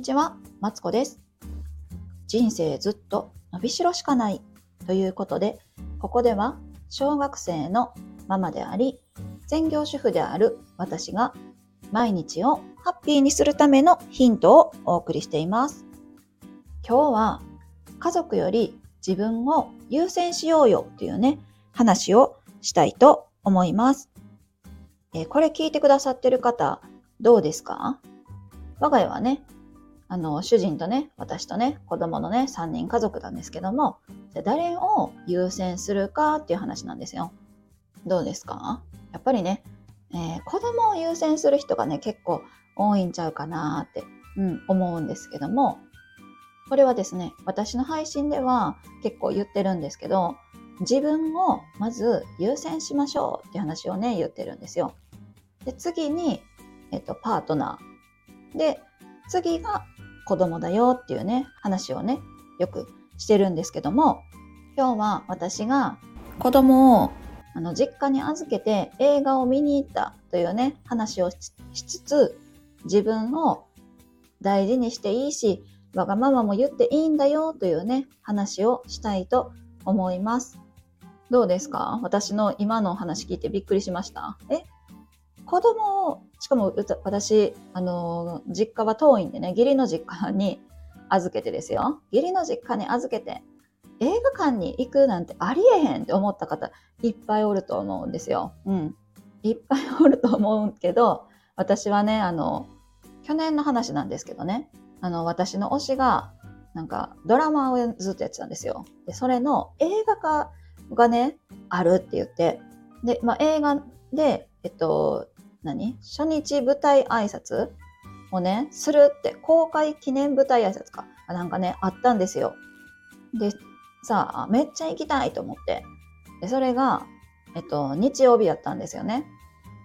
にちは、マツコです。人生ずっと伸びしろしかないということで、ここでは小学生のママであり、専業主婦である私が毎日をハッピーにするためのヒントをお送りしています。今日は家族より自分を優先しようよというね、話をしたいと思います。え、これ聞いてくださってる方、どうですか？我が家はね、あの、主人とね、私とね、子供のね、3人家族なんですけども、じゃ誰を優先するかっていう話なんですよ。どうですか？やっぱりね、えー、子供を優先する人がね、結構多いんちゃうかなって、うん、思うんですけども、これはですね、私の配信では結構言ってるんですけど、自分をまず優先しましょうっていう話をね、言ってるんですよ。で、次に、えっと、パートナー。で、次が子供だよっていうね、話をね、よくしてるんですけども、今日は私が子供をあの実家に預けて映画を見に行ったというね、話をしつつ、自分を大事にしていいし、わがままも言っていいんだよというね、話をしたいと思います。どうですか？私の今の話聞いてびっくりしました？え？子供を、しかも私、あの、実家は遠いんでね、義理の実家に預けてですよ。義理の実家に預けて、映画館に行くなんてありえへんって思った方、いっぱいおると思うんですよ。うん。いっぱいおると思うけど、私はね、あの、去年の話なんですけどね、あの、私の推しが、なんか、ドラマをずっとやってたんですよ。で、それの映画化がね、あるって言って、で、まあ、映画で、えっと、何？初日舞台挨拶？をね、するって、公開記念舞台挨拶か。なんかね、あったんですよ。で、さあ、めっちゃ行きたいと思って。で、それが、えっと、日曜日だったんですよね。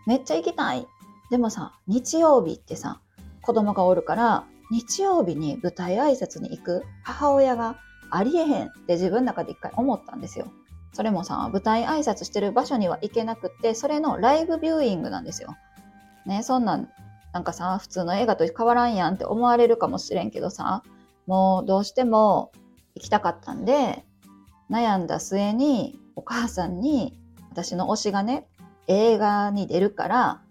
めっちゃ行きたい。でもさ、日曜日ってさ、子供がおるから、日曜日に舞台挨拶に行く？母親がありえへんって自分の中で一回思ったんですよ。それもさ、舞台挨拶してる場所には行けなくって、それのライブビューイングなんですよ。ね、そんなん、なんかさ、普通の映画と変わらんやんって思われるかもしれんけどさ、もうどうしても行きたかったんで、悩んだ末にお母さんに私の推しがね、映画に出るから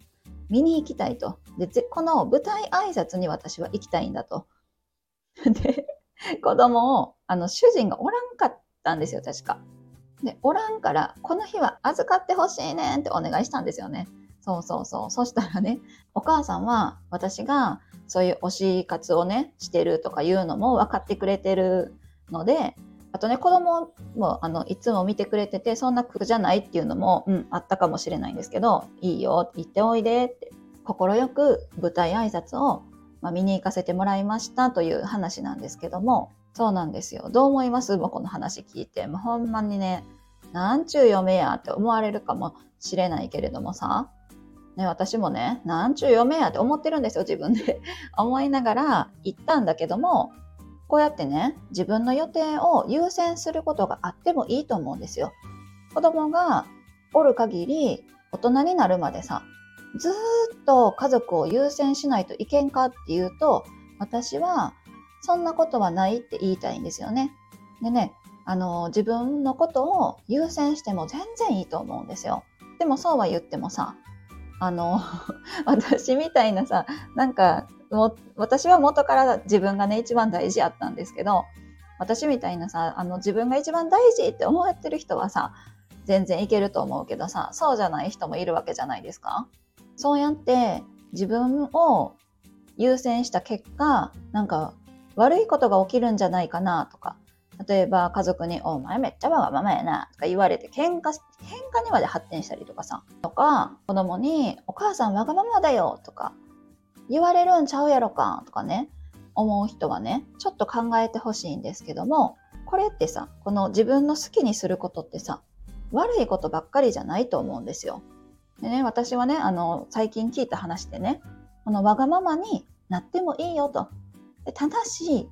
見に行きたいと。で、この舞台挨拶に私は行きたいんだと。で、子供を、あの、主人がおらんかったんですよ、確か。で、おらんから、この日は預かってほしいねんってお願いしたんですよね。そうそうそう。そしたらね、お母さんは私がそういう推し活をね、してるとかいうのも分かってくれてるので、あとね、子供も、あの、いつも見てくれてて、そんな苦じゃないっていうのも、うん、あったかもしれないんですけど、いいよ、行っておいでって、快く舞台挨拶を、まあ、見に行かせてもらいましたという話なんですけども、そうなんですよ。どう思います？もうこの話聞いて。もうほんまにね、なんちゅう嫁やって思われるかもしれないけれどもさ、ね、私もね、なんちゅう嫁やって思ってるんですよ、自分で 思いながら行ったんだけども、こうやってね、自分の予定を優先することがあってもいいと思うんですよ。子供がおる限り、大人になるまでさ、ずっと家族を優先しないといけんかっていうと、私はそんなことはないって言いたいんですよね。でね、あの、自分のことを優先しても全然いいと思うんですよ。でもそうは言ってもさ、あの、私みたいなさ、なんか、も私は元から自分がね、一番大事やったんですけど、私みたいなさ、あの、自分が一番大事って思ってる人はさ、全然いけると思うけどさ、そうじゃない人もいるわけじゃないですか。そうやって自分を優先した結果、なんか悪いことが起きるんじゃないかなとか、例えば家族に、お前めっちゃわがままやな、とか言われて喧嘩、喧嘩にまで発展したりとかさ、とか、子供に、お母さんわがままだよ、とか、言われるんちゃうやろか、とかね、思う人はね、ちょっと考えてほしいんですけども、これってさ、この自分の好きにすることってさ、悪いことばっかりじゃないと思うんですよ。でね、私はね、あの、最近聞いた話でね、このわがままになってもいいよと。でただし、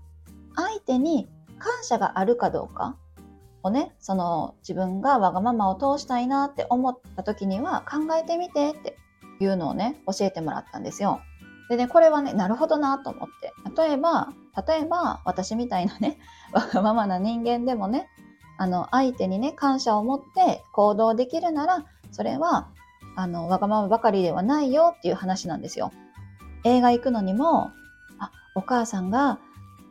相手に感謝があるかどうか？をね、その自分がわがままを通したいなって思った時には考えてみてっていうのをね、教えてもらったんですよ。でね、これはね、なるほどなと思って。例えば、例えば、私みたいなね、わがままな人間でもね、あの、相手にね、感謝を持って行動できるなら、それは、あの、わがままばかりではないよっていう話なんですよ。映画行くのにも、あ、お母さんが、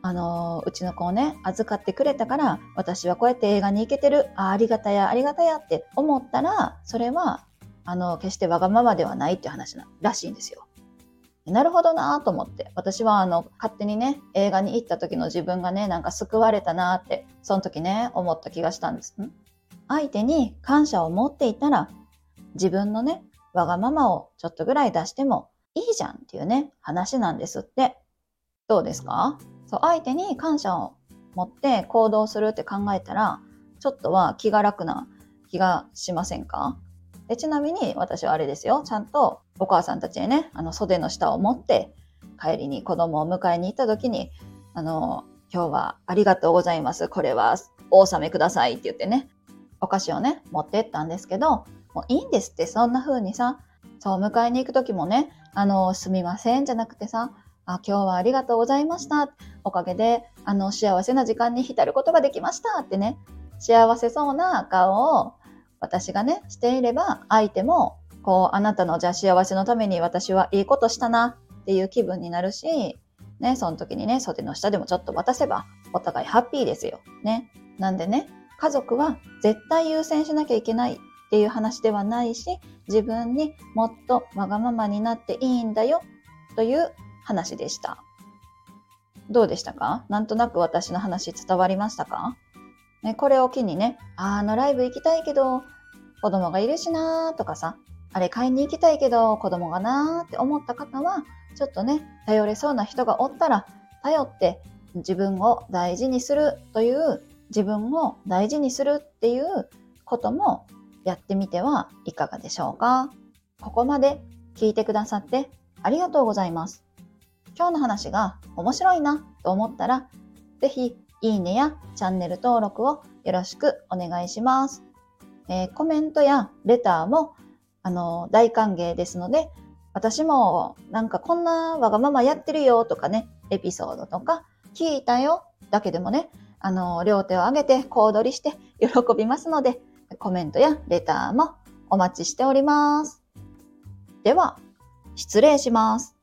あの、うちの子をね、預かってくれたから、私はこうやって映画に行けてる、あ、ありがたや、ありがたやって思ったら、それは、あの、決してわがままではないっていう話ならしいんですよ。なるほどなと思って。私はあの、勝手にね、映画に行った時の自分がね、なんか救われたなって、その時ね、思った気がしたんです。相手に感謝を持っていたら、自分のね、わがままをちょっとぐらい出してもいいじゃんっていうね、話なんですって。どうですか？そう、相手に感謝を持って行動するって考えたら、ちょっとは気が楽な気がしませんか？でちなみに私はあれですよ。ちゃんとお母さんたちにね、あの袖の下を持って帰りに子供を迎えに行った時に、あの、今日はありがとうございます。これはお納めくださいって言ってね、お菓子をね、持ってったんですけど、もういいんですって、そんな風にさ、そう、迎えに行く時もね、あの、すみませんじゃなくてさ、あ、今日はありがとうございました。おかげで、あの、幸せな時間に浸ることができましたってね、幸せそうな顔を私がね、していれば、相手も、こう、あなたのじゃあ幸せのために私はいいことしたなっていう気分になるし、ね、その時にね、袖の下でもちょっと渡せば、お互いハッピーですよ。ね。なんでね、家族は絶対優先しなきゃいけないっていう話ではないし、自分にもっとわがままになっていいんだよという話でした。どうでしたか？なんとなく私の話伝わりましたか？ね、これを機にね、あのライブ行きたいけど、子供がいるしなーとかさ、あれ買いに行きたいけど子供がなーって思った方は、ちょっとね、頼れそうな人がおったら、頼って自分を大事にするという、自分を大事にするっていうこともやってみてはいかがでしょうか？ここまで聞いてくださってありがとうございます。今日の話が面白いなと思ったら、ぜひいいねやチャンネル登録をよろしくお願いします。えー、コメントやレターも、あの、大歓迎ですので、私もなんかこんなわがままやってるよとかね、エピソードとか、聞いたよだけでもね、あの、両手を上げて小躍りして喜びますので、コメントやレターもお待ちしております。では、失礼します。